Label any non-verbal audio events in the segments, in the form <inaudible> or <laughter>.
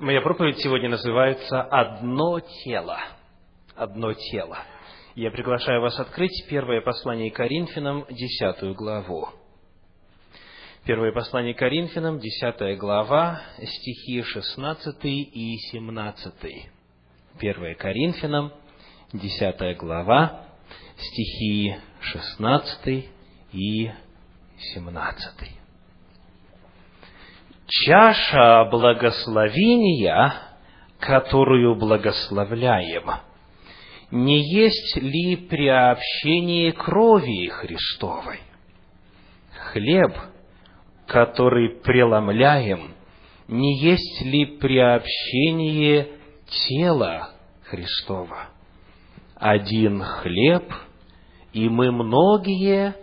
Моя проповедь сегодня называется «Одно тело». Одно тело. Я приглашаю вас открыть первое послание Коринфянам, десятую главу. Первое послание Коринфянам, десятая глава, стихи шестнадцатый и семнадцатый. Первое Коринфянам, десятая глава, стихи шестнадцатый и семнадцатый чаша благословения, которую благословляем, не есть ли приобщение крови Христовой? Хлеб, который преломляем, не есть ли приобщение тела Христова? Один хлеб, и мы многие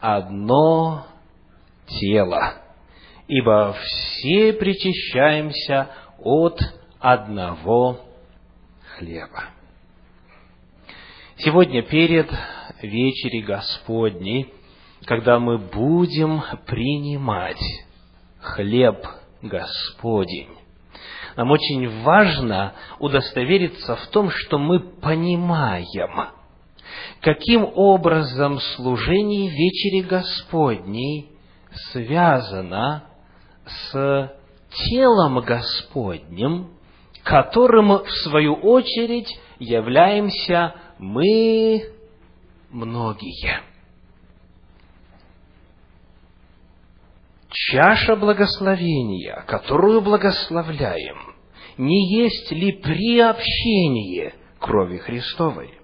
одно тело ибо все причащаемся от одного хлеба. Сегодня перед вечерей Господней, когда мы будем принимать хлеб Господень, нам очень важно удостовериться в том, что мы понимаем, каким образом служение вечери Господней связано с телом Господним, которым, в свою очередь, являемся мы многие. Чаша благословения, которую благословляем, не есть ли приобщение крови Христовой?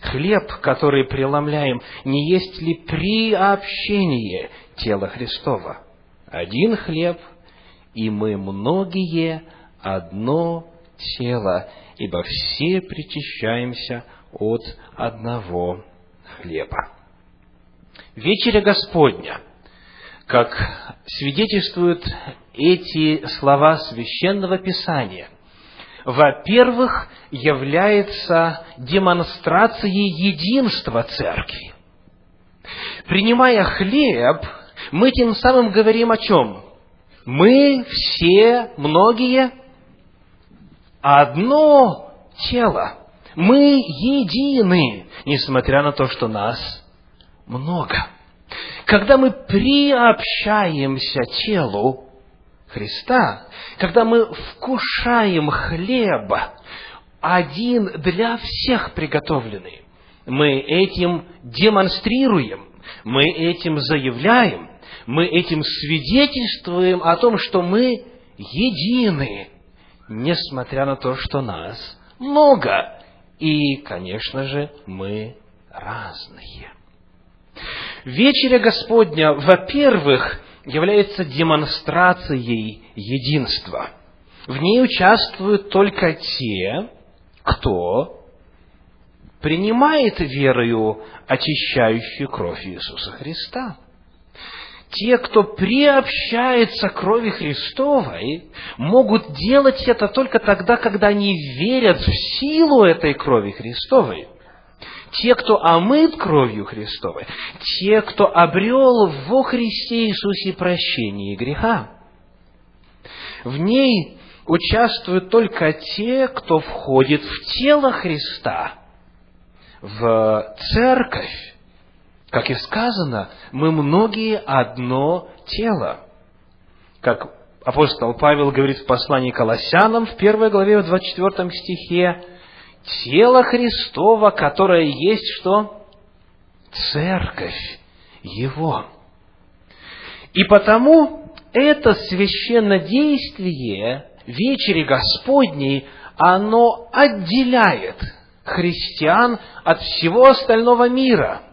Хлеб, который преломляем, не есть ли приобщение тела Христова? Один хлеб, и мы многие одно тело, ибо все причащаемся от одного хлеба. Вечеря Господня, как свидетельствуют эти слова Священного Писания, во-первых, является демонстрацией единства Церкви. Принимая хлеб, мы тем самым говорим о чем? Мы все, многие, одно тело. Мы едины, несмотря на то, что нас много. Когда мы приобщаемся телу Христа, когда мы вкушаем хлеба, один для всех приготовленный, мы этим демонстрируем, мы этим заявляем, мы этим свидетельствуем о том, что мы едины, несмотря на то, что нас много. И, конечно же, мы разные. Вечеря Господня, во-первых, является демонстрацией единства. В ней участвуют только те, кто принимает верою очищающую кровь Иисуса Христа те, кто приобщается к крови Христовой, могут делать это только тогда, когда они верят в силу этой крови Христовой. Те, кто омыт кровью Христовой, те, кто обрел во Христе Иисусе прощение греха. В ней участвуют только те, кто входит в тело Христа, в церковь, как и сказано, мы многие одно тело. Как апостол Павел говорит в послании Колоссянам в первой главе, в 24 стихе, тело Христова, которое есть что? Церковь Его. И потому это священнодействие вечери Господней, оно отделяет христиан от всего остального мира –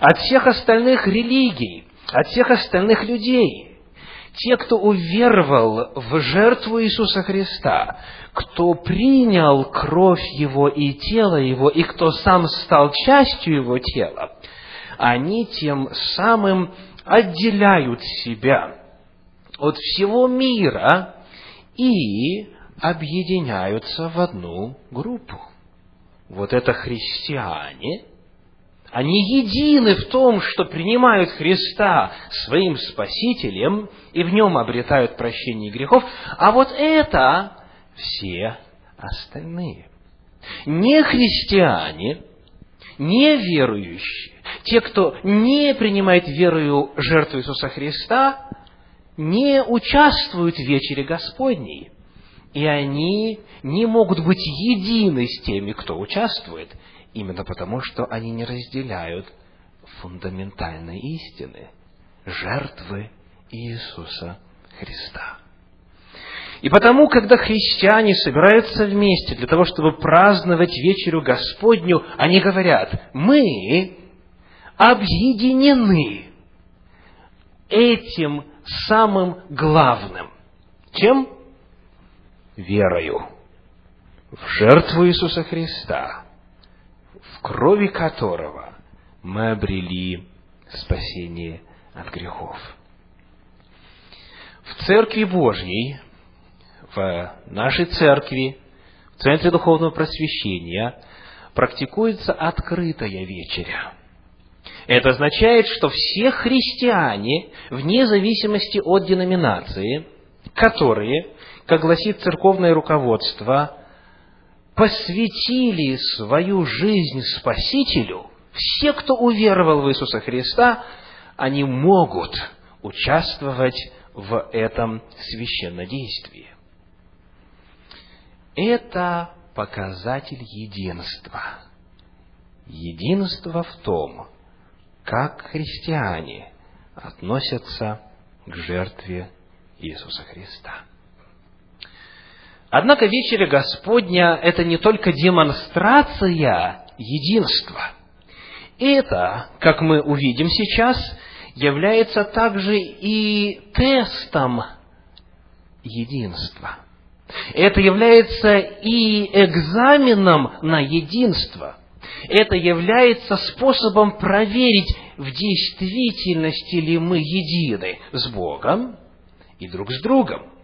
от всех остальных религий, от всех остальных людей. Те, кто уверовал в жертву Иисуса Христа, кто принял кровь Его и тело Его, и кто сам стал частью Его тела, они тем самым отделяют себя от всего мира и объединяются в одну группу. Вот это христиане – они едины в том, что принимают Христа своим Спасителем и в нем обретают прощение грехов, а вот это все остальные. Не христиане, не верующие, те, кто не принимает верою жертву Иисуса Христа, не участвуют в вечере Господней. И они не могут быть едины с теми, кто участвует, именно потому, что они не разделяют фундаментальной истины – жертвы Иисуса Христа. И потому, когда христиане собираются вместе для того, чтобы праздновать вечерю Господню, они говорят, мы объединены этим самым главным. Чем? Верою в жертву Иисуса Христа, крови которого мы обрели спасение от грехов. В Церкви Божьей, в нашей церкви, в Центре Духовного Просвещения практикуется открытая вечеря. Это означает, что все христиане, вне зависимости от деноминации, которые, как гласит церковное руководство, посвятили свою жизнь Спасителю, все, кто уверовал в Иисуса Христа, они могут участвовать в этом священнодействии. Это показатель единства. Единство в том, как христиане относятся к жертве Иисуса Христа. Однако вечеря Господня – это не только демонстрация единства. Это, как мы увидим сейчас, является также и тестом единства. Это является и экзаменом на единство. Это является способом проверить, в действительности ли мы едины с Богом и друг с другом.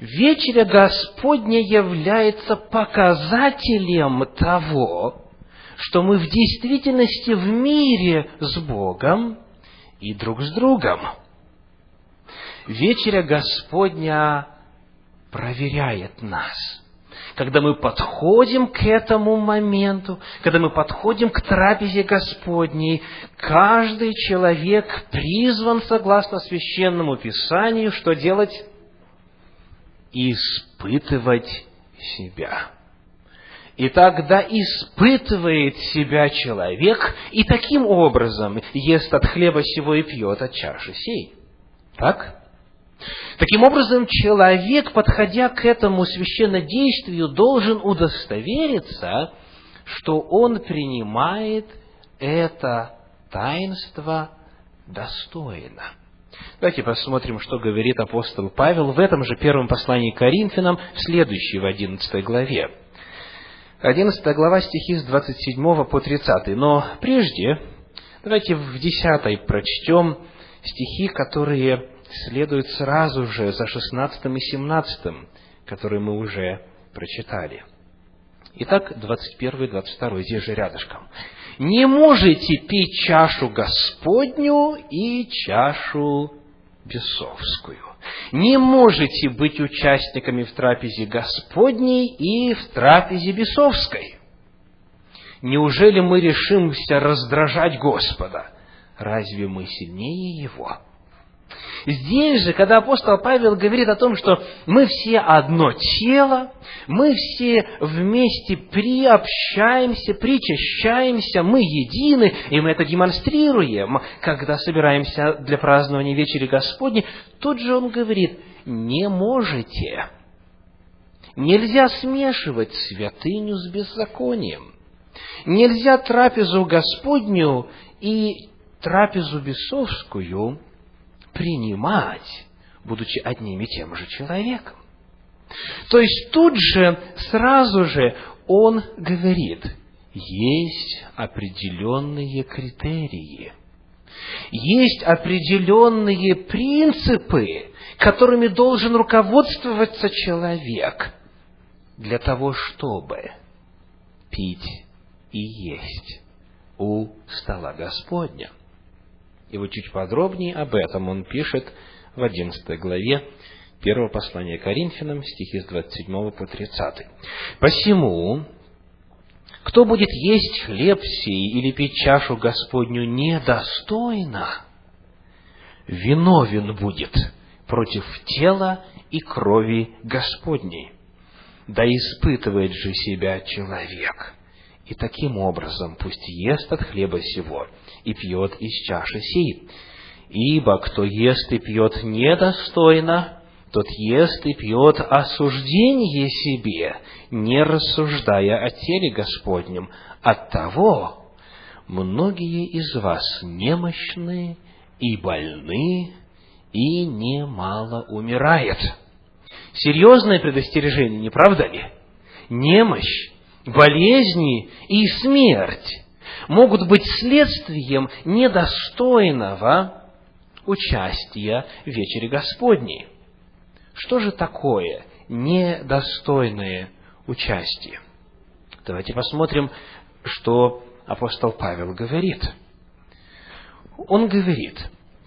Вечеря Господня является показателем того, что мы в действительности в мире с Богом и друг с другом. Вечеря Господня проверяет нас. Когда мы подходим к этому моменту, когда мы подходим к трапезе Господней, каждый человек призван, согласно священному Писанию, что делать? Испытывать себя. И тогда испытывает себя человек, и таким образом ест от хлеба сего и пьет от чаши сей. Так? Таким образом, человек, подходя к этому священнодействию, должен удостовериться, что он принимает это таинство достойно. Давайте посмотрим, что говорит апостол Павел в этом же первом послании к Коринфянам, в следующей, в одиннадцатой главе. Одиннадцатая глава, стихи с 27 по 30. Но прежде, давайте в десятой прочтем стихи, которые следуют сразу же за шестнадцатым и семнадцатым, которые мы уже прочитали. Итак, 21 и 22, здесь же рядышком. «Не можете пить чашу Господню и чашу бесовскую. Не можете быть участниками в трапезе Господней и в трапезе бесовской. Неужели мы решимся раздражать Господа? Разве мы сильнее Его?» Здесь же, когда апостол Павел говорит о том, что мы все одно тело, мы все вместе приобщаемся, причащаемся, мы едины, и мы это демонстрируем, когда собираемся для празднования вечери Господней, тут же он говорит, не можете. Нельзя смешивать святыню с беззаконием. Нельзя трапезу Господню и трапезу бесовскую принимать, будучи одним и тем же человеком. То есть тут же, сразу же он говорит, есть определенные критерии, есть определенные принципы, которыми должен руководствоваться человек для того, чтобы пить и есть у стола Господня. И вот чуть подробнее об этом он пишет в 11 главе, Первое послание Коринфянам, стихи с 27 по 30. «Посему, кто будет есть хлеб сей или пить чашу Господню недостойно, виновен будет против тела и крови Господней. Да испытывает же себя человек. И таким образом пусть ест от хлеба сего и пьет из чаши сей. Ибо кто ест и пьет недостойно, тот ест и пьет осуждение себе, не рассуждая о теле Господнем. Оттого многие из вас немощны и больны, и немало умирает. Серьезное предостережение, не правда ли? Немощь, болезни и смерть могут быть следствием недостойного участия в вечере Господней. Что же такое недостойное участие? Давайте посмотрим, что апостол Павел говорит. Он говорит,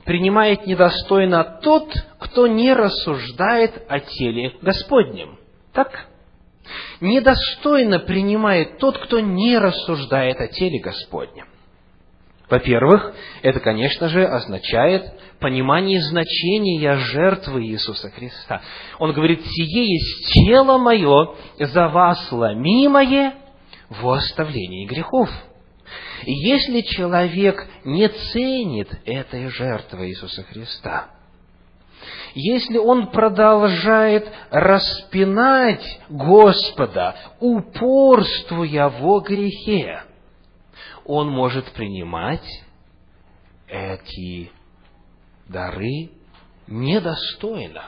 принимает недостойно тот, кто не рассуждает о теле Господнем. Так? Недостойно принимает тот, кто не рассуждает о теле Господнем. Во-первых, это, конечно же, означает понимание значения жертвы Иисуса Христа. Он говорит, «Сие есть тело мое за вас ломимое во оставлении грехов». И если человек не ценит этой жертвы Иисуса Христа, если он продолжает распинать Господа, упорствуя во грехе, он может принимать эти дары недостойно.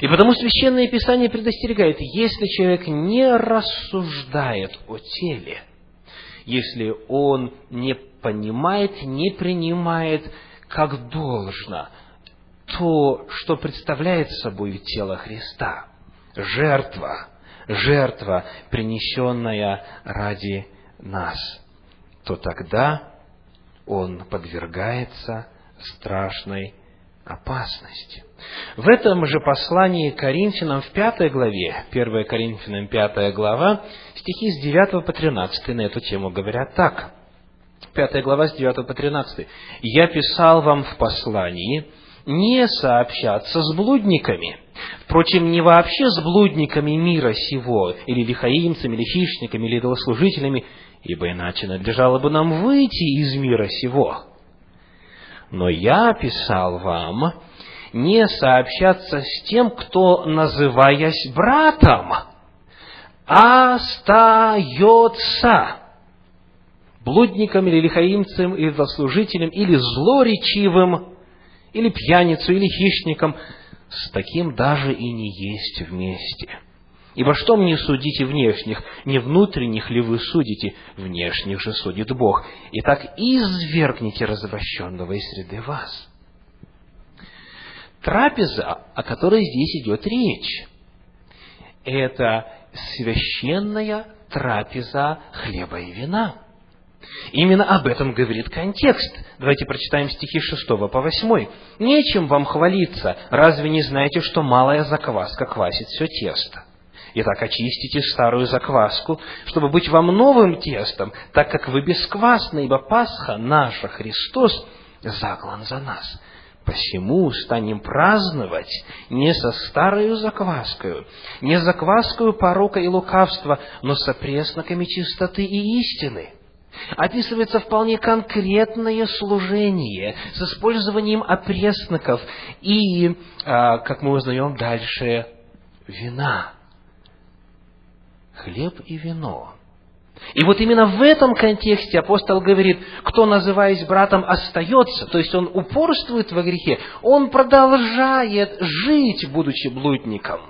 И потому Священное Писание предостерегает, если человек не рассуждает о теле – если он не понимает, не принимает как должно то, что представляет собой тело Христа. Жертва, жертва, принесенная ради нас, то тогда он подвергается страшной опасности. В этом же послании Коринфянам в пятой главе, 1 Коринфянам пятая глава, стихи с 9 по 13 на эту тему говорят так. Пятая глава с 9 по 13. «Я писал вам в послании не сообщаться с блудниками, Впрочем, не вообще с блудниками мира сего, или лихаимцами, или хищниками, или идолослужителями, ибо иначе надлежало бы нам выйти из мира сего. Но я писал вам не сообщаться с тем, кто, называясь братом, остается блудником или лихаимцем, или заслужителем, или злоречивым, или пьяницу, или хищником, с таким даже и не есть вместе. Ибо что мне судите внешних, не внутренних ли вы судите, внешних же судит Бог. Итак, извергните развращенного из среды вас трапеза, о которой здесь идет речь, это священная трапеза хлеба и вина. Именно об этом говорит контекст. Давайте прочитаем стихи 6 по 8. «Нечем вам хвалиться, разве не знаете, что малая закваска квасит все тесто? Итак, очистите старую закваску, чтобы быть вам новым тестом, так как вы бесквасны, ибо Пасха наша, Христос, заклан за нас. Посему станем праздновать не со старою закваскою, не закваскою порока и лукавства, но со пресноками чистоты и истины. Описывается вполне конкретное служение с использованием опресноков и, а, как мы узнаем дальше, вина. Хлеб и вино и вот именно в этом контексте апостол говорит, кто, называясь братом, остается, то есть он упорствует во грехе, он продолжает жить, будучи блудником.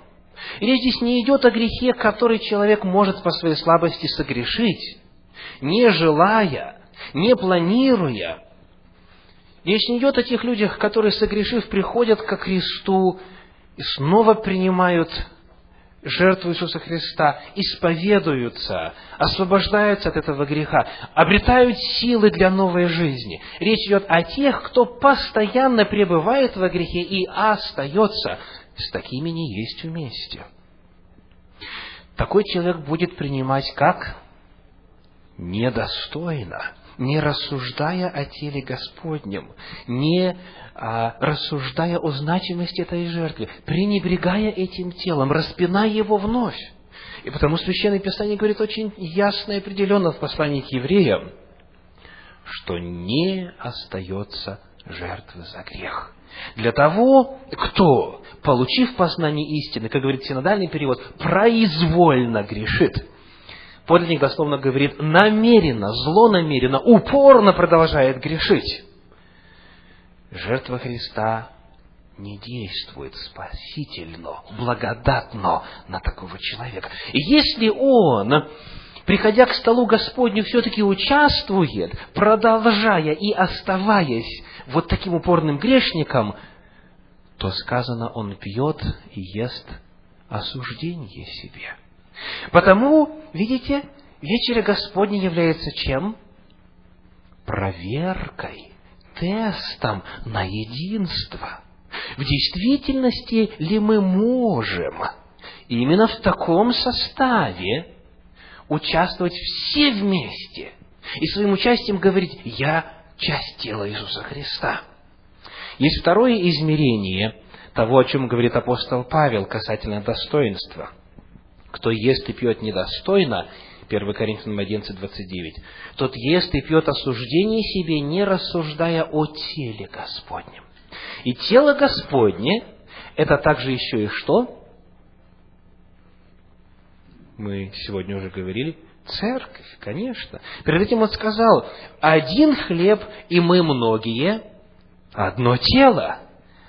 И речь здесь не идет о грехе, который человек может по своей слабости согрешить, не желая, не планируя. Речь не идет о тех людях, которые, согрешив, приходят ко Христу и снова принимают жертву Иисуса Христа, исповедуются, освобождаются от этого греха, обретают силы для новой жизни. Речь идет о тех, кто постоянно пребывает во грехе и остается, с такими не есть вместе. Такой человек будет принимать как недостойно, не рассуждая о теле Господнем, не а, рассуждая о значимости этой жертвы, пренебрегая этим телом, распиная его вновь. И потому Священное Писание говорит очень ясно и определенно в послании к евреям, что не остается жертвы за грех. Для того, кто, получив познание истины, как говорит синодальный перевод, произвольно грешит, подлинник дословно говорит, намеренно, злонамеренно, упорно продолжает грешить. Жертва Христа не действует спасительно, благодатно на такого человека. И если он, приходя к столу Господню, все-таки участвует, продолжая и оставаясь вот таким упорным грешником, то сказано, он пьет и ест осуждение себе. Потому, видите, вечеря Господня является чем? Проверкой, тестом на единство. В действительности ли мы можем именно в таком составе участвовать все вместе и своим участием говорить «Я часть тела Иисуса Христа». Есть второе измерение того, о чем говорит апостол Павел касательно достоинства. Кто ест и пьет недостойно, 1 Коринфянам 11, 29, тот ест и пьет осуждение себе, не рассуждая о теле Господнем. И тело Господне – это также еще и что? Мы сегодня уже говорили – Церковь, конечно. Перед этим он сказал, один хлеб, и мы многие, одно тело,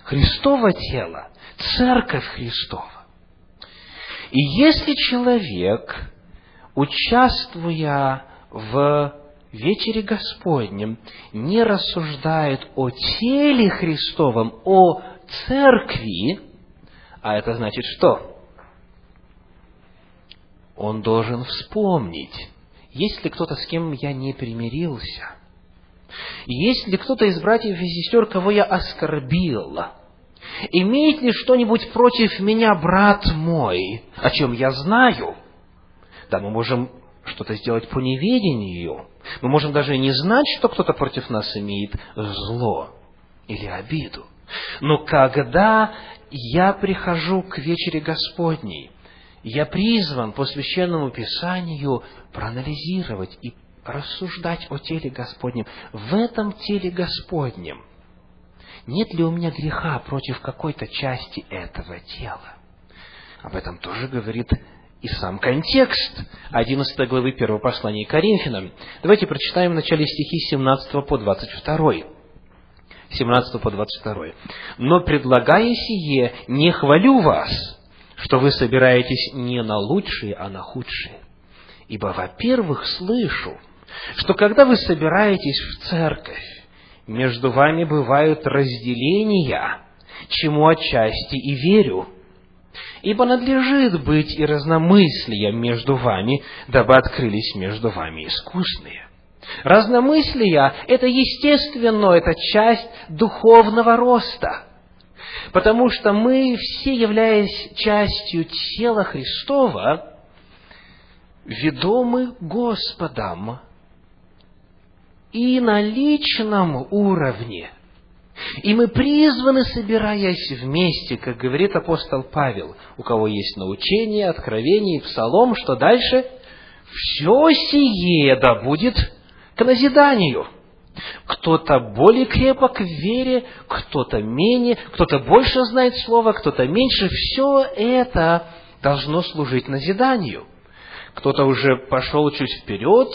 Христово тело, Церковь Христова. И если человек, участвуя в вечере Господнем, не рассуждает о теле Христовом, о церкви, а это значит что? он должен вспомнить, есть ли кто-то, с кем я не примирился, есть ли кто-то из братьев и сестер, кого я оскорбил, имеет ли что-нибудь против меня брат мой, о чем я знаю, да, мы можем что-то сделать по неведению, мы можем даже не знать, что кто-то против нас имеет зло или обиду. Но когда я прихожу к вечере Господней, я призван по священному писанию проанализировать и рассуждать о теле Господнем. В этом теле Господнем нет ли у меня греха против какой-то части этого тела? Об этом тоже говорит и сам контекст 11 главы 1 послания Коринфянам. Давайте прочитаем в начале стихи 17 по 22. 17 по 22. «Но предлагая сие, не хвалю вас, что вы собираетесь не на лучшие, а на худшие. Ибо, во-первых, слышу, что когда вы собираетесь в церковь, между вами бывают разделения, чему отчасти и верю. Ибо надлежит быть и разномыслием между вами, дабы открылись между вами искусные. Разномыслие – это естественно, это часть духовного роста – Потому что мы все, являясь частью тела Христова, ведомы Господом и на личном уровне. И мы призваны, собираясь вместе, как говорит апостол Павел, у кого есть научение, откровение и псалом, что дальше? Все сие да будет к назиданию – кто-то более крепок в вере, кто-то менее, кто-то больше знает Слово, кто-то меньше. Все это должно служить назиданию. Кто-то уже пошел чуть вперед,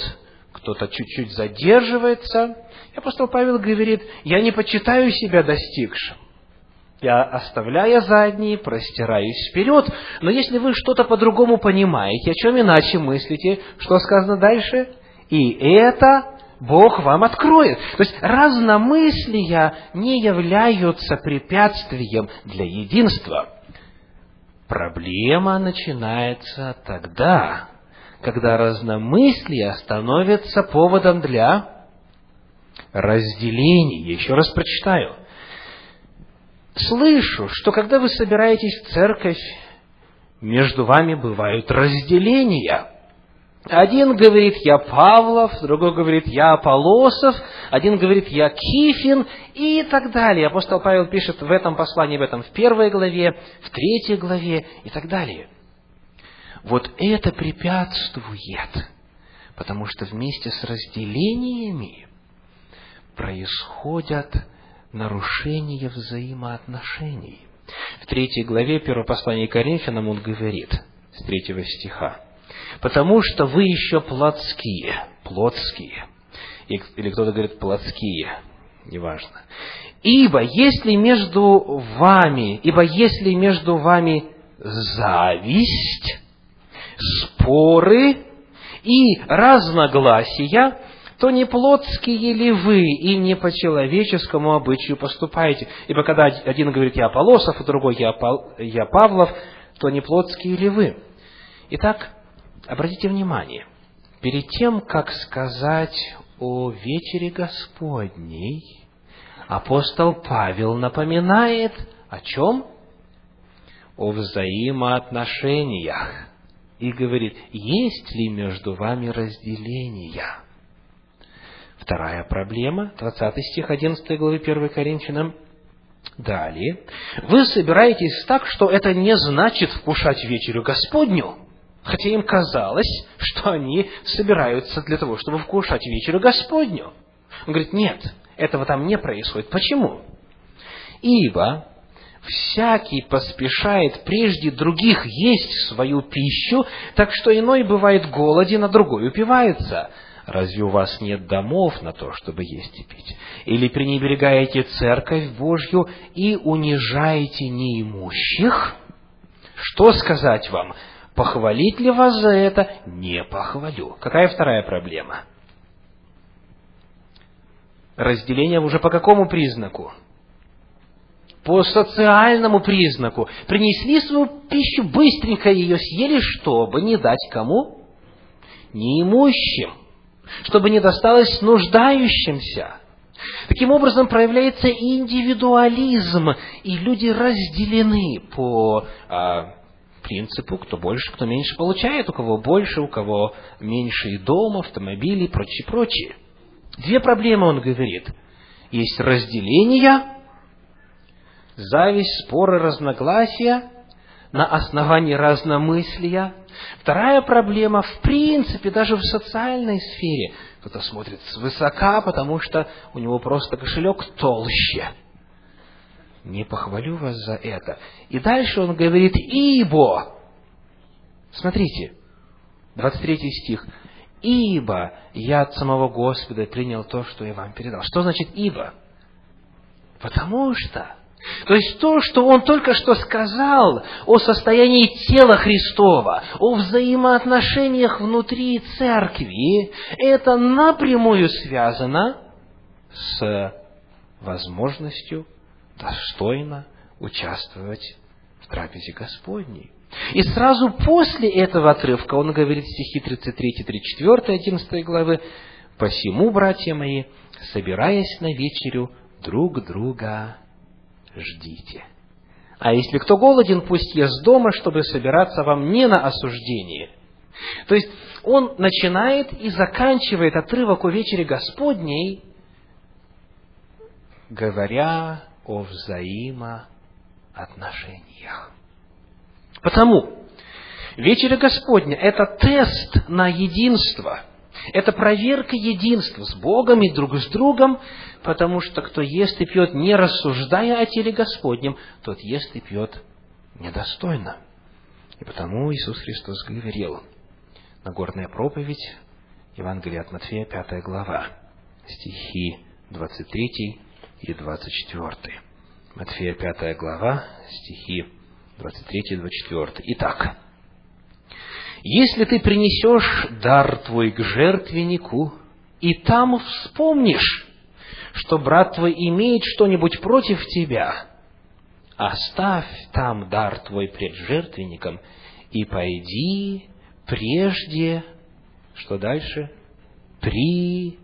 кто-то чуть-чуть задерживается. И апостол Павел говорит, я не почитаю себя достигшим. Я, оставляя задние, простираюсь вперед. Но если вы что-то по-другому понимаете, о чем иначе мыслите, что сказано дальше? И это Бог вам откроет. То есть разномыслия не являются препятствием для единства. Проблема начинается тогда, когда разномыслия становятся поводом для разделения. Еще раз прочитаю. слышу, что когда вы собираетесь в церковь, между вами бывают разделения. Один говорит, я Павлов, другой говорит, я Аполосов, один говорит, я Кифин и так далее. Апостол Павел пишет в этом послании, в этом в первой главе, в третьей главе и так далее. Вот это препятствует, потому что вместе с разделениями происходят нарушения взаимоотношений. В третьей главе первого послания Коринфянам он говорит, с третьего стиха, «Потому что вы еще плотские, плотские». Или кто-то говорит плотские, неважно. «Ибо если между вами, ибо если между вами зависть, споры и разногласия, то не плотские ли вы и не по человеческому обычаю поступаете? Ибо когда один говорит «я Аполосов», а другой «я, Павлов», то не плотские ли вы? Итак, обратите внимание, перед тем, как сказать о вечере Господней, апостол Павел напоминает о чем? О взаимоотношениях. И говорит, есть ли между вами разделения? Вторая проблема, 20 стих 11 главы 1 Коринфянам. Далее. Вы собираетесь так, что это не значит вкушать вечерю Господню, хотя им казалось, что они собираются для того, чтобы вкушать вечерю Господню. Он говорит, нет, этого там не происходит. Почему? Ибо всякий поспешает прежде других есть свою пищу, так что иной бывает голоден, а другой упивается. Разве у вас нет домов на то, чтобы есть и пить? Или пренебрегаете церковь Божью и унижаете неимущих? Что сказать вам? Похвалить ли вас за это? Не похвалю. Какая вторая проблема? Разделение уже по какому признаку? По социальному признаку. Принесли свою пищу, быстренько ее съели, чтобы не дать кому? Неимущим чтобы не досталось нуждающимся. Таким образом проявляется индивидуализм, и люди разделены по а, принципу, кто больше, кто меньше получает, у кого больше, у кого меньше и дом, автомобили и прочее, прочее. Две проблемы, он говорит. Есть разделение, зависть, споры, разногласия на основании разномыслия, Вторая проблема, в принципе, даже в социальной сфере. Кто-то смотрит свысока, потому что у него просто кошелек толще. Не похвалю вас за это. И дальше он говорит, ибо, смотрите, 23 стих, ибо я от самого Господа принял то, что я вам передал. Что значит ибо? Потому что то есть то, что он только что сказал о состоянии тела Христова, о взаимоотношениях внутри церкви, это напрямую связано с возможностью достойно участвовать в трапезе Господней. И сразу после этого отрывка он говорит стихи 33, 34, 11 главы, «Посему, братья мои, собираясь на вечерю, друг друга ждите. А если кто голоден, пусть ест дома, чтобы собираться вам не на осуждение. То есть он начинает и заканчивает отрывок о вечере Господней, говоря о взаимоотношениях. Потому вечеря Господня – это тест на единство – это проверка единства с Богом и друг с другом, потому что кто ест и пьет, не рассуждая о теле Господнем, тот ест и пьет недостойно. И потому Иисус Христос говорил, Нагорная проповедь, Евангелие от Матфея, 5 глава, стихи 23 и 24. Матфея, 5 глава, стихи 23 и 24. Итак, если ты принесешь дар твой к жертвеннику, и там вспомнишь, что брат твой имеет что-нибудь против тебя, оставь там дар твой пред жертвенником и пойди прежде, что дальше? Примирись.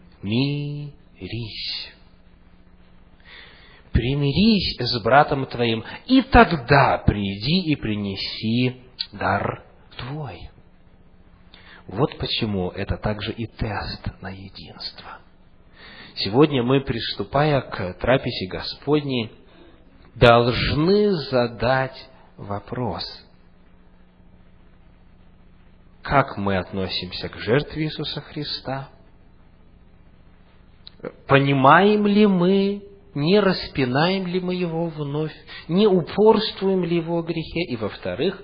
примирись с братом твоим, и тогда приди и принеси дар твой. Вот почему это также и тест на единство. Сегодня мы, приступая к трапезе Господней, должны задать вопрос. Как мы относимся к жертве Иисуса Христа? Понимаем ли мы, не распинаем ли мы его вновь, не упорствуем ли его грехе? И, во-вторых,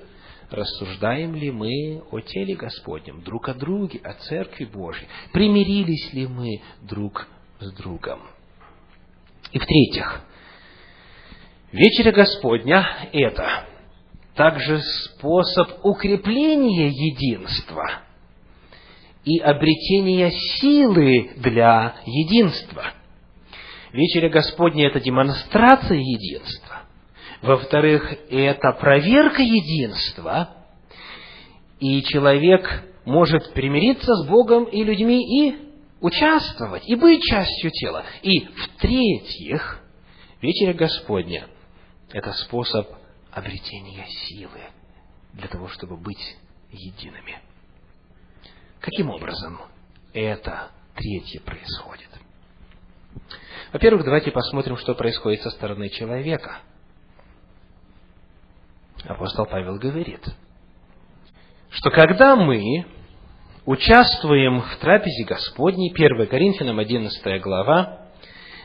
рассуждаем ли мы о теле Господнем, друг о друге, о Церкви Божьей? Примирились ли мы друг с другом? И в-третьих, вечеря Господня – это также способ укрепления единства и обретения силы для единства. Вечеря Господня – это демонстрация единства. Во-вторых, это проверка единства, и человек может примириться с Богом и людьми и участвовать, и быть частью тела. И в-третьих, вечеря Господня – это способ обретения силы для того, чтобы быть едиными. Каким образом это третье происходит? Во-первых, давайте посмотрим, что происходит со стороны человека – апостол Павел говорит, что когда мы участвуем в трапезе Господней, 1 Коринфянам 11 глава,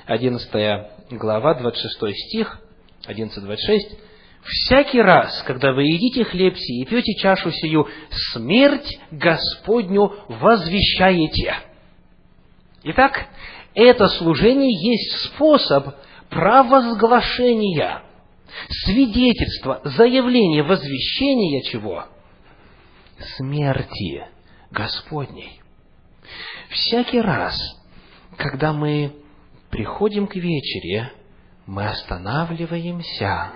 11 глава, 26 стих, 11-26, «Всякий раз, когда вы едите хлеб сей и пьете чашу сию, смерть Господню возвещаете». Итак, это служение есть способ провозглашения свидетельство, заявление, возвещение чего? Смерти Господней. Всякий раз, когда мы приходим к вечере, мы останавливаемся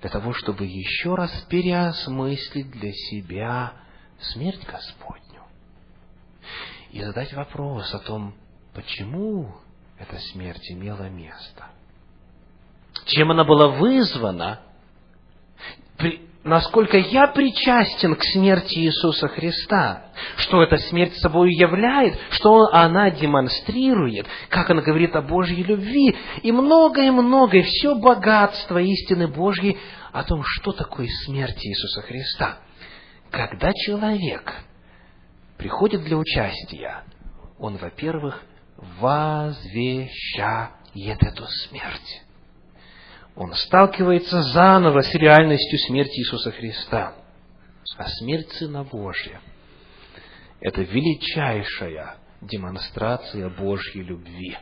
для того, чтобы еще раз переосмыслить для себя смерть Господню. И задать вопрос о том, почему эта смерть имела место – чем она была вызвана, насколько я причастен к смерти Иисуса Христа, что эта смерть собой являет, что она демонстрирует, как она говорит о Божьей любви, и многое-многое, все богатство истины Божьей о том, что такое смерть Иисуса Христа. Когда человек приходит для участия, он, во-первых, возвещает эту смерть он сталкивается заново с реальностью смерти Иисуса Христа. А смерть Сына Божья – это величайшая демонстрация Божьей любви.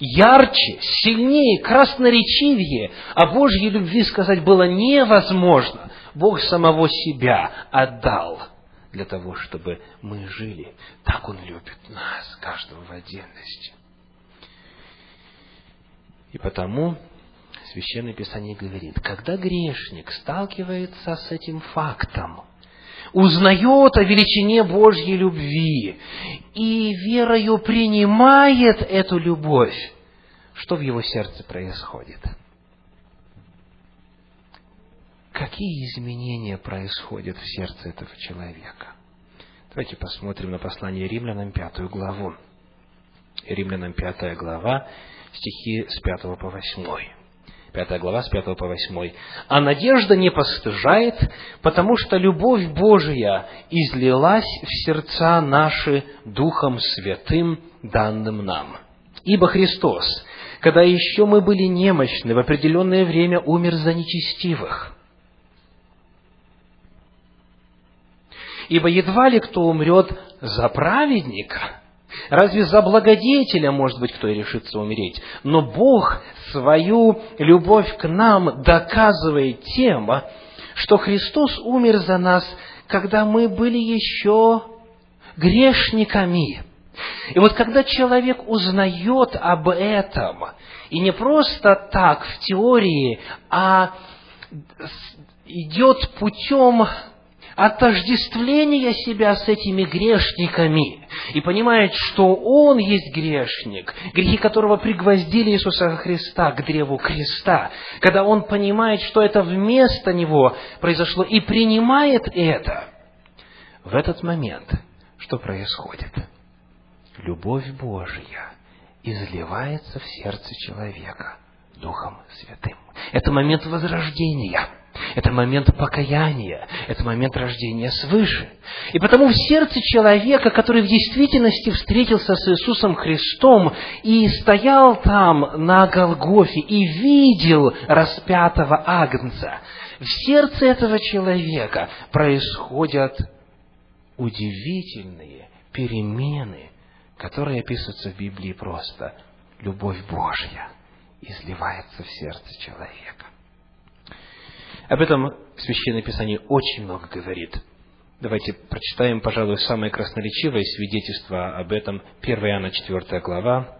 Ярче, сильнее, красноречивее о Божьей любви сказать было невозможно. Бог самого себя отдал для того, чтобы мы жили. Так Он любит нас, каждого в отдельности. И потому Священное Писание говорит, когда грешник сталкивается с этим фактом, узнает о величине Божьей любви и верою принимает эту любовь, что в его сердце происходит? Какие изменения происходят в сердце этого человека? Давайте посмотрим на послание римлянам, пятую главу. Римлянам, пятая глава, стихи с 5 по 8. 5 глава, с 5 по 8. «А надежда не постыжает, потому что любовь Божия излилась в сердца наши Духом Святым, данным нам. Ибо Христос, когда еще мы были немощны, в определенное время умер за нечестивых. Ибо едва ли кто умрет за праведника, Разве за благодетеля, может быть, кто и решится умереть? Но Бог свою любовь к нам доказывает тем, что Христос умер за нас, когда мы были еще грешниками. И вот когда человек узнает об этом, и не просто так в теории, а идет путем отождествления себя с этими грешниками, и понимает, что он есть грешник, грехи которого пригвоздили Иисуса Христа к древу креста, когда он понимает, что это вместо него произошло, и принимает это, в этот момент что происходит? Любовь Божья изливается в сердце человека Духом Святым. Это момент возрождения – это момент покаяния, это момент рождения свыше. И потому в сердце человека, который в действительности встретился с Иисусом Христом и стоял там на Голгофе и видел распятого Агнца, в сердце этого человека происходят удивительные перемены, которые описываются в Библии просто. Любовь Божья изливается в сердце человека. Об этом Священное Писание очень много говорит. Давайте прочитаем, пожалуй, самое красноречивое свидетельство об этом. 1 Иоанна 4 глава,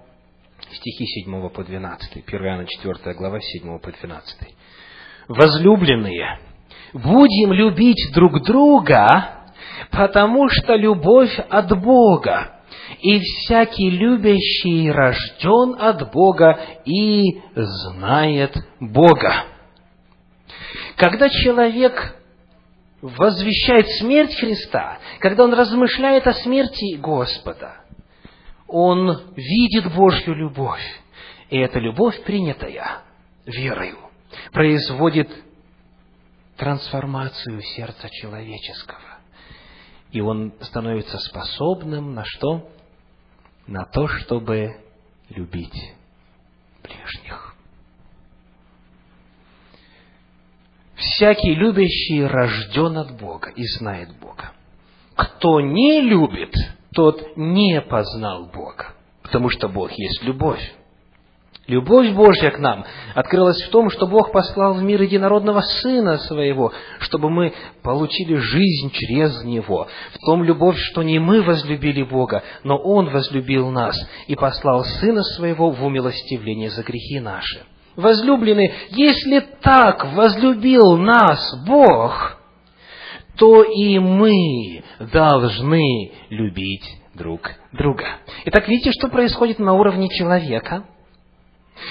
стихи 7 по 12. 1 Иоанна 4 глава, 7 по 12. «Возлюбленные, будем любить друг друга, потому что любовь от Бога, и всякий любящий рожден от Бога и знает Бога». Когда человек возвещает смерть Христа, когда он размышляет о смерти Господа, он видит Божью любовь. И эта любовь, принятая верою, производит трансформацию сердца человеческого. И он становится способным на что? На то, чтобы любить ближних. Всякий любящий рожден от Бога и знает Бога. Кто не любит, тот не познал Бога, потому что Бог есть любовь. Любовь Божья к нам открылась в том, что Бог послал в мир единородного Сына Своего, чтобы мы получили жизнь через Него. В том любовь, что не мы возлюбили Бога, но Он возлюбил нас и послал Сына Своего в умилостивление за грехи наши. Возлюбленные, если так возлюбил нас Бог, то и мы должны любить друг друга. Итак, видите, что происходит на уровне человека?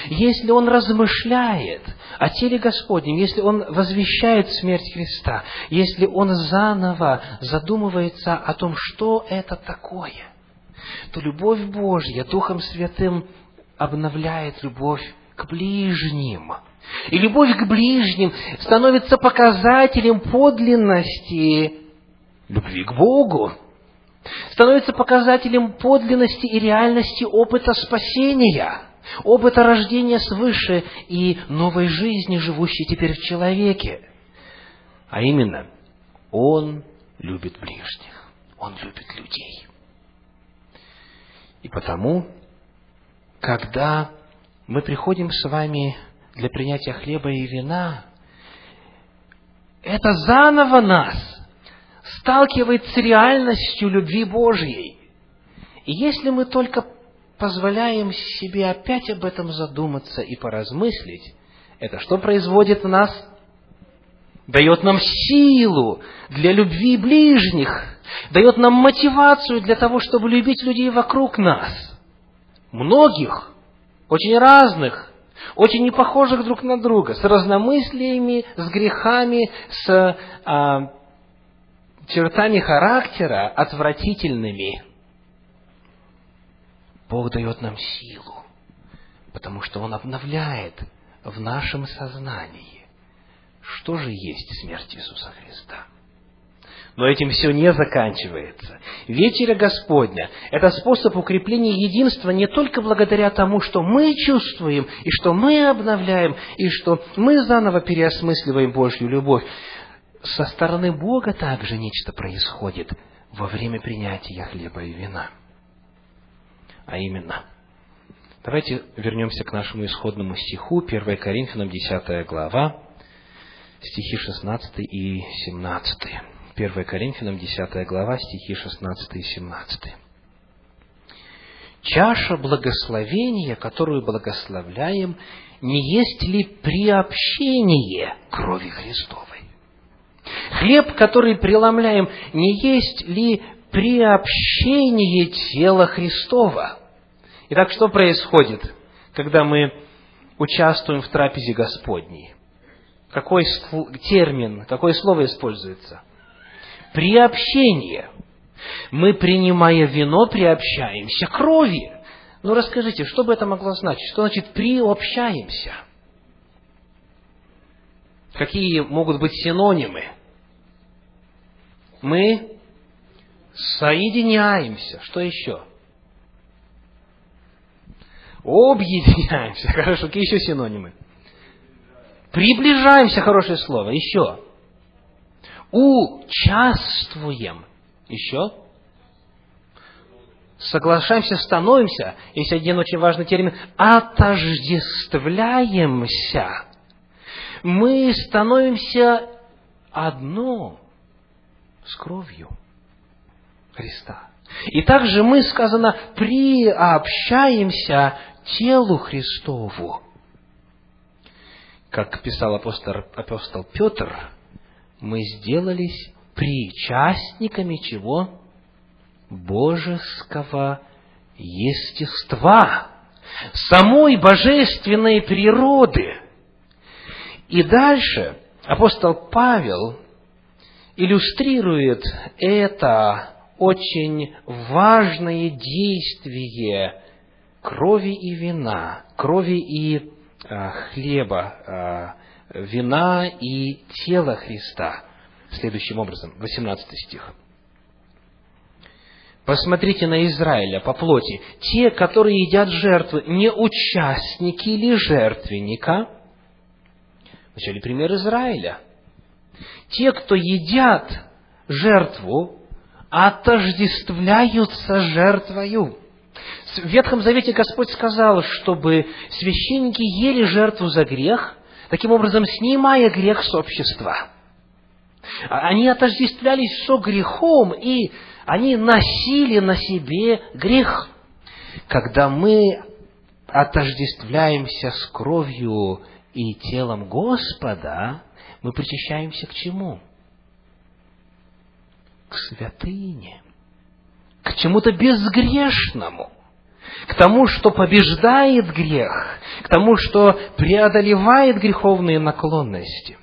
Если он размышляет о теле Господнем, если он возвещает смерть Христа, если он заново задумывается о том, что это такое, то любовь Божья Духом Святым обновляет любовь к ближним. И любовь к ближним становится показателем подлинности любви к Богу. Становится показателем подлинности и реальности опыта спасения, опыта рождения свыше и новой жизни, живущей теперь в человеке. А именно, он любит ближних, он любит людей. И потому, когда мы приходим с вами для принятия хлеба и вина, это заново нас сталкивает с реальностью любви Божьей. И если мы только позволяем себе опять об этом задуматься и поразмыслить, это что производит в нас? Дает нам силу для любви ближних, дает нам мотивацию для того, чтобы любить людей вокруг нас. Многих, очень разных, очень непохожих друг на друга, с разномыслиями, с грехами, с а, чертами характера отвратительными. Бог дает нам силу, потому что Он обновляет в нашем сознании, что же есть смерть Иисуса Христа. Но этим все не заканчивается. Вечеря Господня – это способ укрепления единства не только благодаря тому, что мы чувствуем, и что мы обновляем, и что мы заново переосмысливаем Божью любовь. Со стороны Бога также нечто происходит во время принятия хлеба и вина. А именно, давайте вернемся к нашему исходному стиху, 1 Коринфянам 10 глава, стихи 16 и 17. 1 Коринфянам 10 глава, стихи 16 и 17. Чаша благословения, которую благословляем, не есть ли приобщение крови Христовой? Хлеб, который преломляем, не есть ли приобщение тела Христова. Итак, что происходит, когда мы участвуем в трапезе Господней? Какой термин, какое слово используется? Приобщение. Мы, принимая вино, приобщаемся крови. Ну, расскажите, что бы это могло значить? Что значит приобщаемся? Какие могут быть синонимы? Мы соединяемся. Что еще? Объединяемся. <laughs> Хорошо, какие еще синонимы? Приближаемся, хорошее слово. Еще. Участвуем. Еще. Соглашаемся, становимся. Есть один очень важный термин. Отождествляемся. Мы становимся одно с кровью Христа. И также мы, сказано, приобщаемся телу Христову как писал апостол, апостол Петр, мы сделались причастниками чего? Божеского естества, самой божественной природы. И дальше апостол Павел иллюстрирует это очень важное действие крови и вина, крови и Э, хлеба, э, вина и тела Христа. Следующим образом, 18 стих. Посмотрите на Израиля по плоти. Те, которые едят жертвы, не участники ли жертвенника? Взяли пример Израиля. Те, кто едят жертву, отождествляются жертвою. В Ветхом Завете Господь сказал, чтобы священники ели жертву за грех, таким образом снимая грех с общества. А они отождествлялись со грехом, и они носили на себе грех. Когда мы отождествляемся с кровью и телом Господа, мы причащаемся к чему? К святыне, к чему-то безгрешному – к тому, что побеждает грех, к тому, что преодолевает греховные наклонности.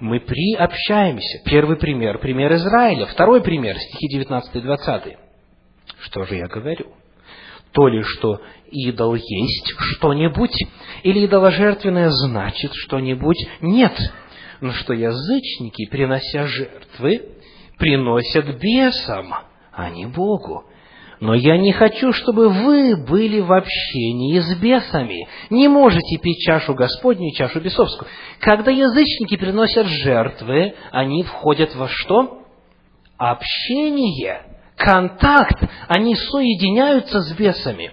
Мы приобщаемся. Первый пример, пример Израиля. Второй пример, стихи 19 и 20. Что же я говорю? То ли, что идол есть что-нибудь, или идоложертвенное значит что-нибудь? Нет. Но что язычники, принося жертвы, приносят бесам, а не Богу. Но я не хочу, чтобы вы были в общении с бесами. Не можете пить чашу Господню и чашу бесовскую. Когда язычники приносят жертвы, они входят во что? Общение, контакт. Они соединяются с бесами.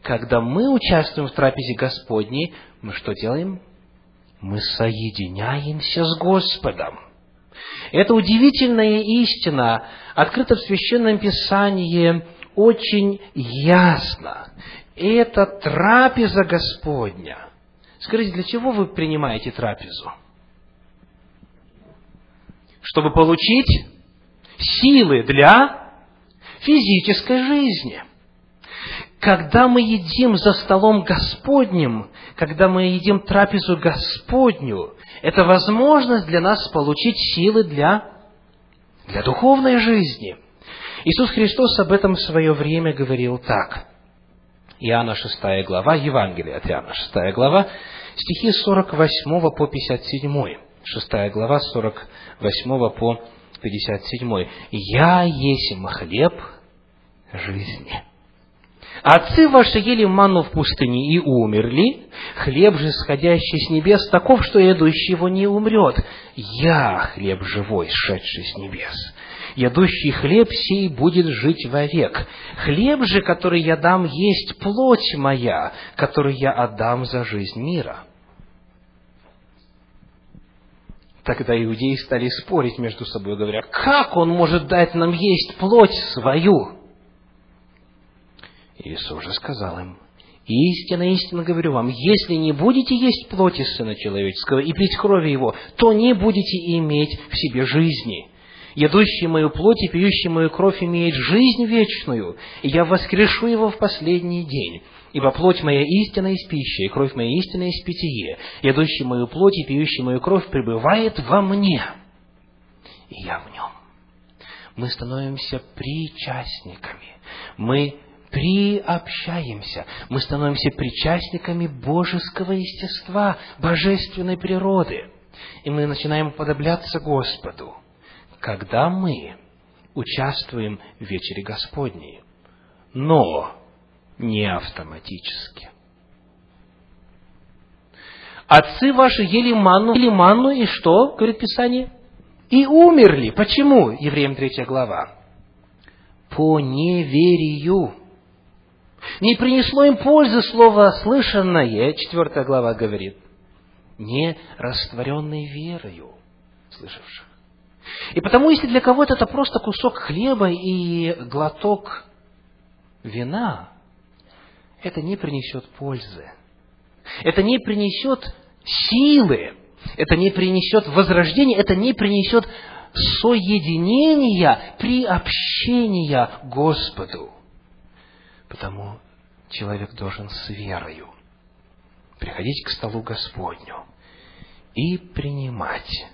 Когда мы участвуем в трапезе Господней, мы что делаем? Мы соединяемся с Господом. Это удивительная истина, открыта в Священном Писании очень ясно. Это трапеза Господня. Скажите, для чего вы принимаете трапезу? Чтобы получить силы для физической жизни. Когда мы едим за столом Господним, когда мы едим трапезу Господню, это возможность для нас получить силы для, для духовной жизни. Иисус Христос об этом в свое время говорил так. Иоанна 6 глава, Евангелие от Иоанна 6 глава, стихи 48 по 57. 6 глава, 48 по 57. «Я есть хлеб жизни». Отцы ваши ели ману в пустыне и умерли, хлеб же, сходящий с небес, таков, что едущий его не умрет. Я хлеб живой, сшедший с небес ядущий хлеб сей будет жить вовек. Хлеб же, который я дам, есть плоть моя, которую я отдам за жизнь мира». Тогда иудеи стали спорить между собой, говоря, как он может дать нам есть плоть свою? Иисус же сказал им, Истинно, истинно говорю вам, если не будете есть плоти Сына Человеческого и пить крови Его, то не будете иметь в себе жизни. Едущий мою плоть и пьющий мою кровь имеет жизнь вечную, и я воскрешу его в последний день. Ибо плоть моя истина из пищи, и кровь моя истина из питье. Едущий мою плоть и пьющий мою кровь пребывает во мне, и я в нем. Мы становимся причастниками. Мы приобщаемся. Мы становимся причастниками божеского естества, божественной природы. И мы начинаем уподобляться Господу когда мы участвуем в вечере Господней, но не автоматически. Отцы ваши ели манну, ели манну, и что, говорит Писание? И умерли. Почему? Евреям 3 глава. По неверию. Не принесло им пользы слово слышанное, 4 глава говорит, не растворенной верою слышавших. И потому, если для кого-то это просто кусок хлеба и глоток вина, это не принесет пользы. Это не принесет силы. Это не принесет возрождения. Это не принесет соединения, приобщения Господу. Потому человек должен с верою приходить к столу Господню и принимать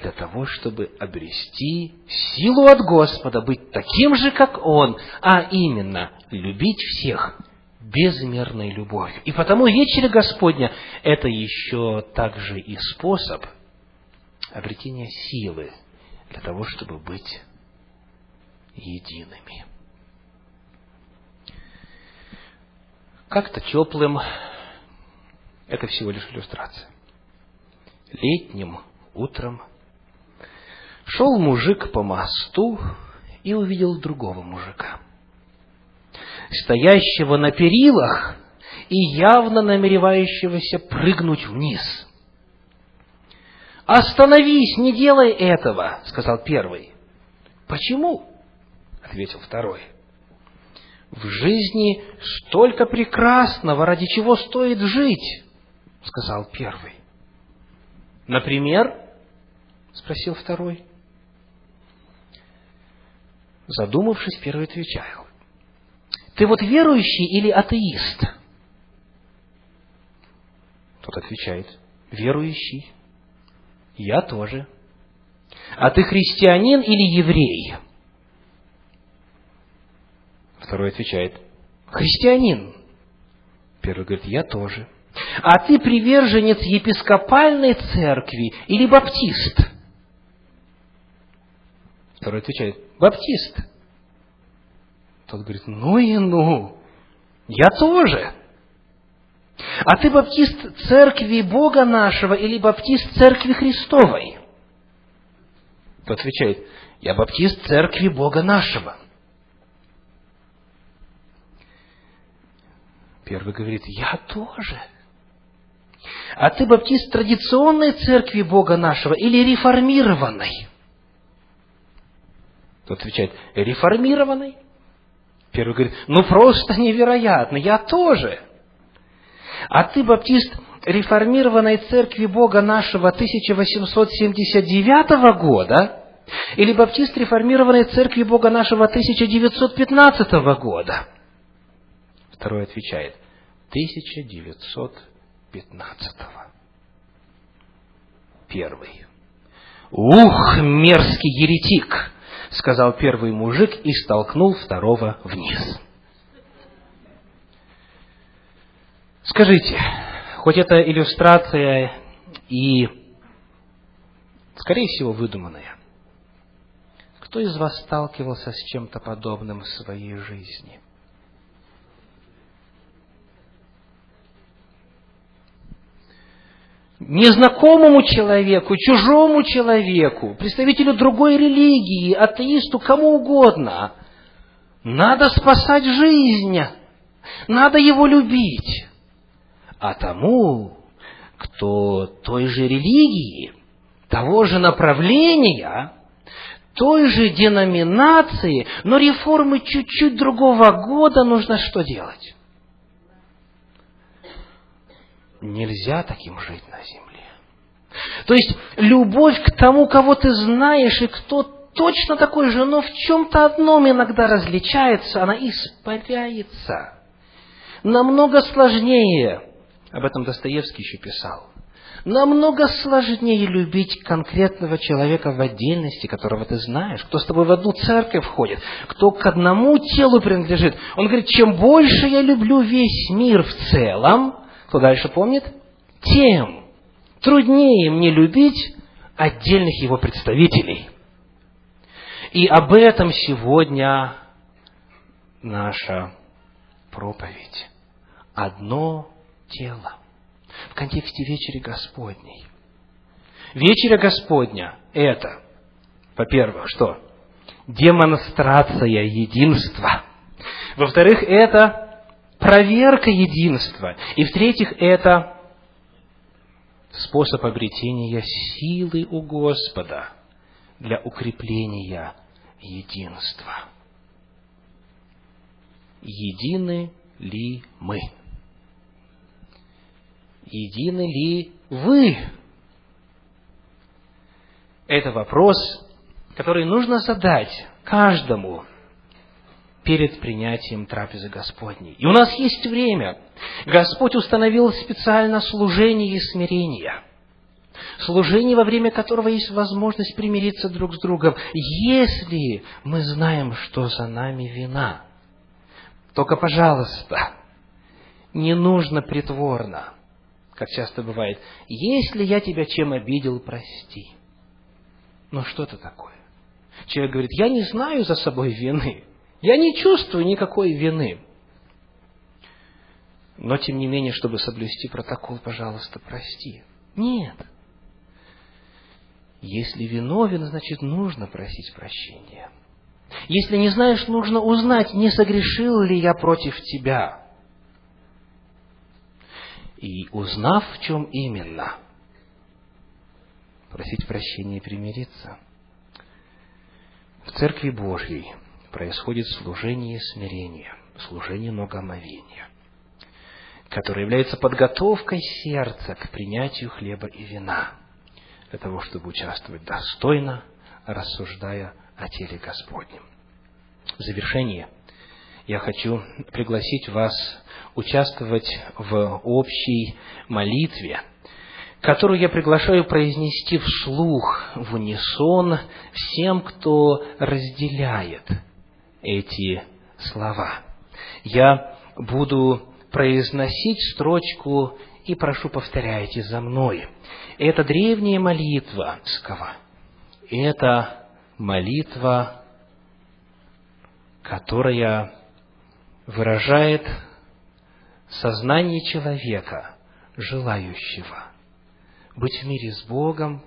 для того, чтобы обрести силу от Господа, быть таким же, как Он, а именно любить всех безмерной любовью. И потому вечеря Господня – это еще также и способ обретения силы для того, чтобы быть едиными. Как-то теплым – это всего лишь иллюстрация. Летним утром Шел мужик по мосту и увидел другого мужика, стоящего на перилах и явно намеревающегося прыгнуть вниз. «Остановись, не делай этого!» — сказал первый. «Почему?» — ответил второй. «В жизни столько прекрасного, ради чего стоит жить!» — сказал первый. «Например?» — спросил второй. Задумавшись, первый отвечал. Ты вот верующий или атеист? Тот отвечает, верующий. Я тоже. А ты христианин или еврей? Второй отвечает, христианин. Первый говорит, я тоже. А ты приверженец епископальной церкви или баптист? Второй отвечает, баптист. Тот говорит, ну и ну, я тоже. А ты баптист церкви Бога нашего или баптист церкви Христовой? Тот отвечает, я баптист церкви Бога нашего. Первый говорит, я тоже. А ты баптист традиционной церкви Бога нашего или реформированной? Тот отвечает, реформированный. Первый говорит, ну просто невероятно, я тоже. А ты, баптист реформированной церкви Бога нашего 1879 года, или баптист реформированной церкви Бога нашего 1915 года? Второй отвечает, 1915. Первый. Ух, мерзкий еретик! — сказал первый мужик и столкнул второго вниз. Скажите, хоть это иллюстрация и, скорее всего, выдуманная, кто из вас сталкивался с чем-то подобным в своей жизни? Незнакомому человеку, чужому человеку, представителю другой религии, атеисту, кому угодно. Надо спасать жизнь, надо его любить. А тому, кто той же религии, того же направления, той же деноминации, но реформы чуть-чуть другого года нужно что делать? Нельзя таким жить на земле. То есть, любовь к тому, кого ты знаешь, и кто точно такой же, но в чем-то одном иногда различается, она испаряется. Намного сложнее, об этом Достоевский еще писал, намного сложнее любить конкретного человека в отдельности, которого ты знаешь, кто с тобой в одну церковь входит, кто к одному телу принадлежит. Он говорит, чем больше я люблю весь мир в целом, кто дальше помнит, тем труднее мне любить отдельных его представителей. И об этом сегодня наша проповедь. Одно тело. В контексте вечери Господней. Вечеря Господня – это, во-первых, что? Демонстрация единства. Во-вторых, это проверка единства. И в-третьих, это способ обретения силы у Господа для укрепления единства. Едины ли мы? Едины ли вы? Это вопрос, который нужно задать каждому перед принятием трапезы Господней. И у нас есть время. Господь установил специально служение и смирение. Служение, во время которого есть возможность примириться друг с другом, если мы знаем, что за нами вина. Только, пожалуйста, не нужно притворно, как часто бывает, если я тебя чем обидел, прости. Но что это такое? Человек говорит, я не знаю за собой вины. Я не чувствую никакой вины. Но, тем не менее, чтобы соблюсти протокол, пожалуйста, прости. Нет. Если виновен, значит, нужно просить прощения. Если не знаешь, нужно узнать, не согрешил ли я против тебя. И узнав, в чем именно, просить прощения и примириться. В Церкви Божьей происходит служение смирения, служение многомовения, которое является подготовкой сердца к принятию хлеба и вина, для того, чтобы участвовать достойно, рассуждая о теле Господнем. В завершение я хочу пригласить вас участвовать в общей молитве, которую я приглашаю произнести вслух, в унисон всем, кто разделяет эти слова. Я буду произносить строчку и прошу повторяйте за мной. Это древняя молитва Скова. Это молитва, которая выражает сознание человека, желающего быть в мире с Богом,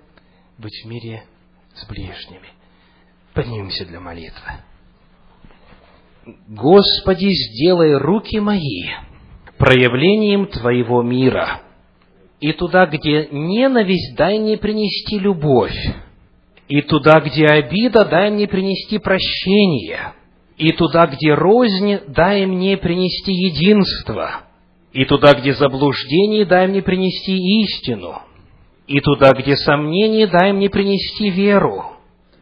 быть в мире с ближними. Поднимемся для молитвы. Господи, сделай руки мои проявлением Твоего мира. И туда, где ненависть, дай мне принести любовь. И туда, где обида, дай мне принести прощение. И туда, где рознь, дай мне принести единство. И туда, где заблуждение, дай мне принести истину. И туда, где сомнение, дай мне принести веру.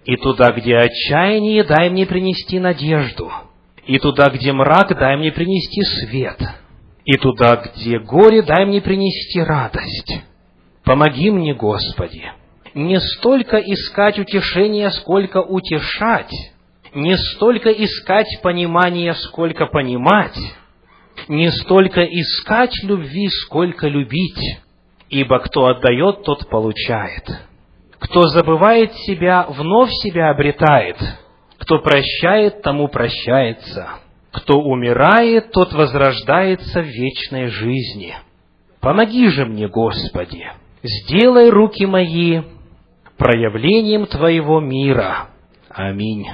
И туда, где отчаяние, дай мне принести надежду и туда, где мрак, дай мне принести свет. И туда, где горе, дай мне принести радость. Помоги мне, Господи, не столько искать утешения, сколько утешать, не столько искать понимания, сколько понимать, не столько искать любви, сколько любить, ибо кто отдает, тот получает. Кто забывает себя, вновь себя обретает – кто прощает, тому прощается. Кто умирает, тот возрождается в вечной жизни. Помоги же мне, Господи, сделай руки мои проявлением Твоего мира. Аминь.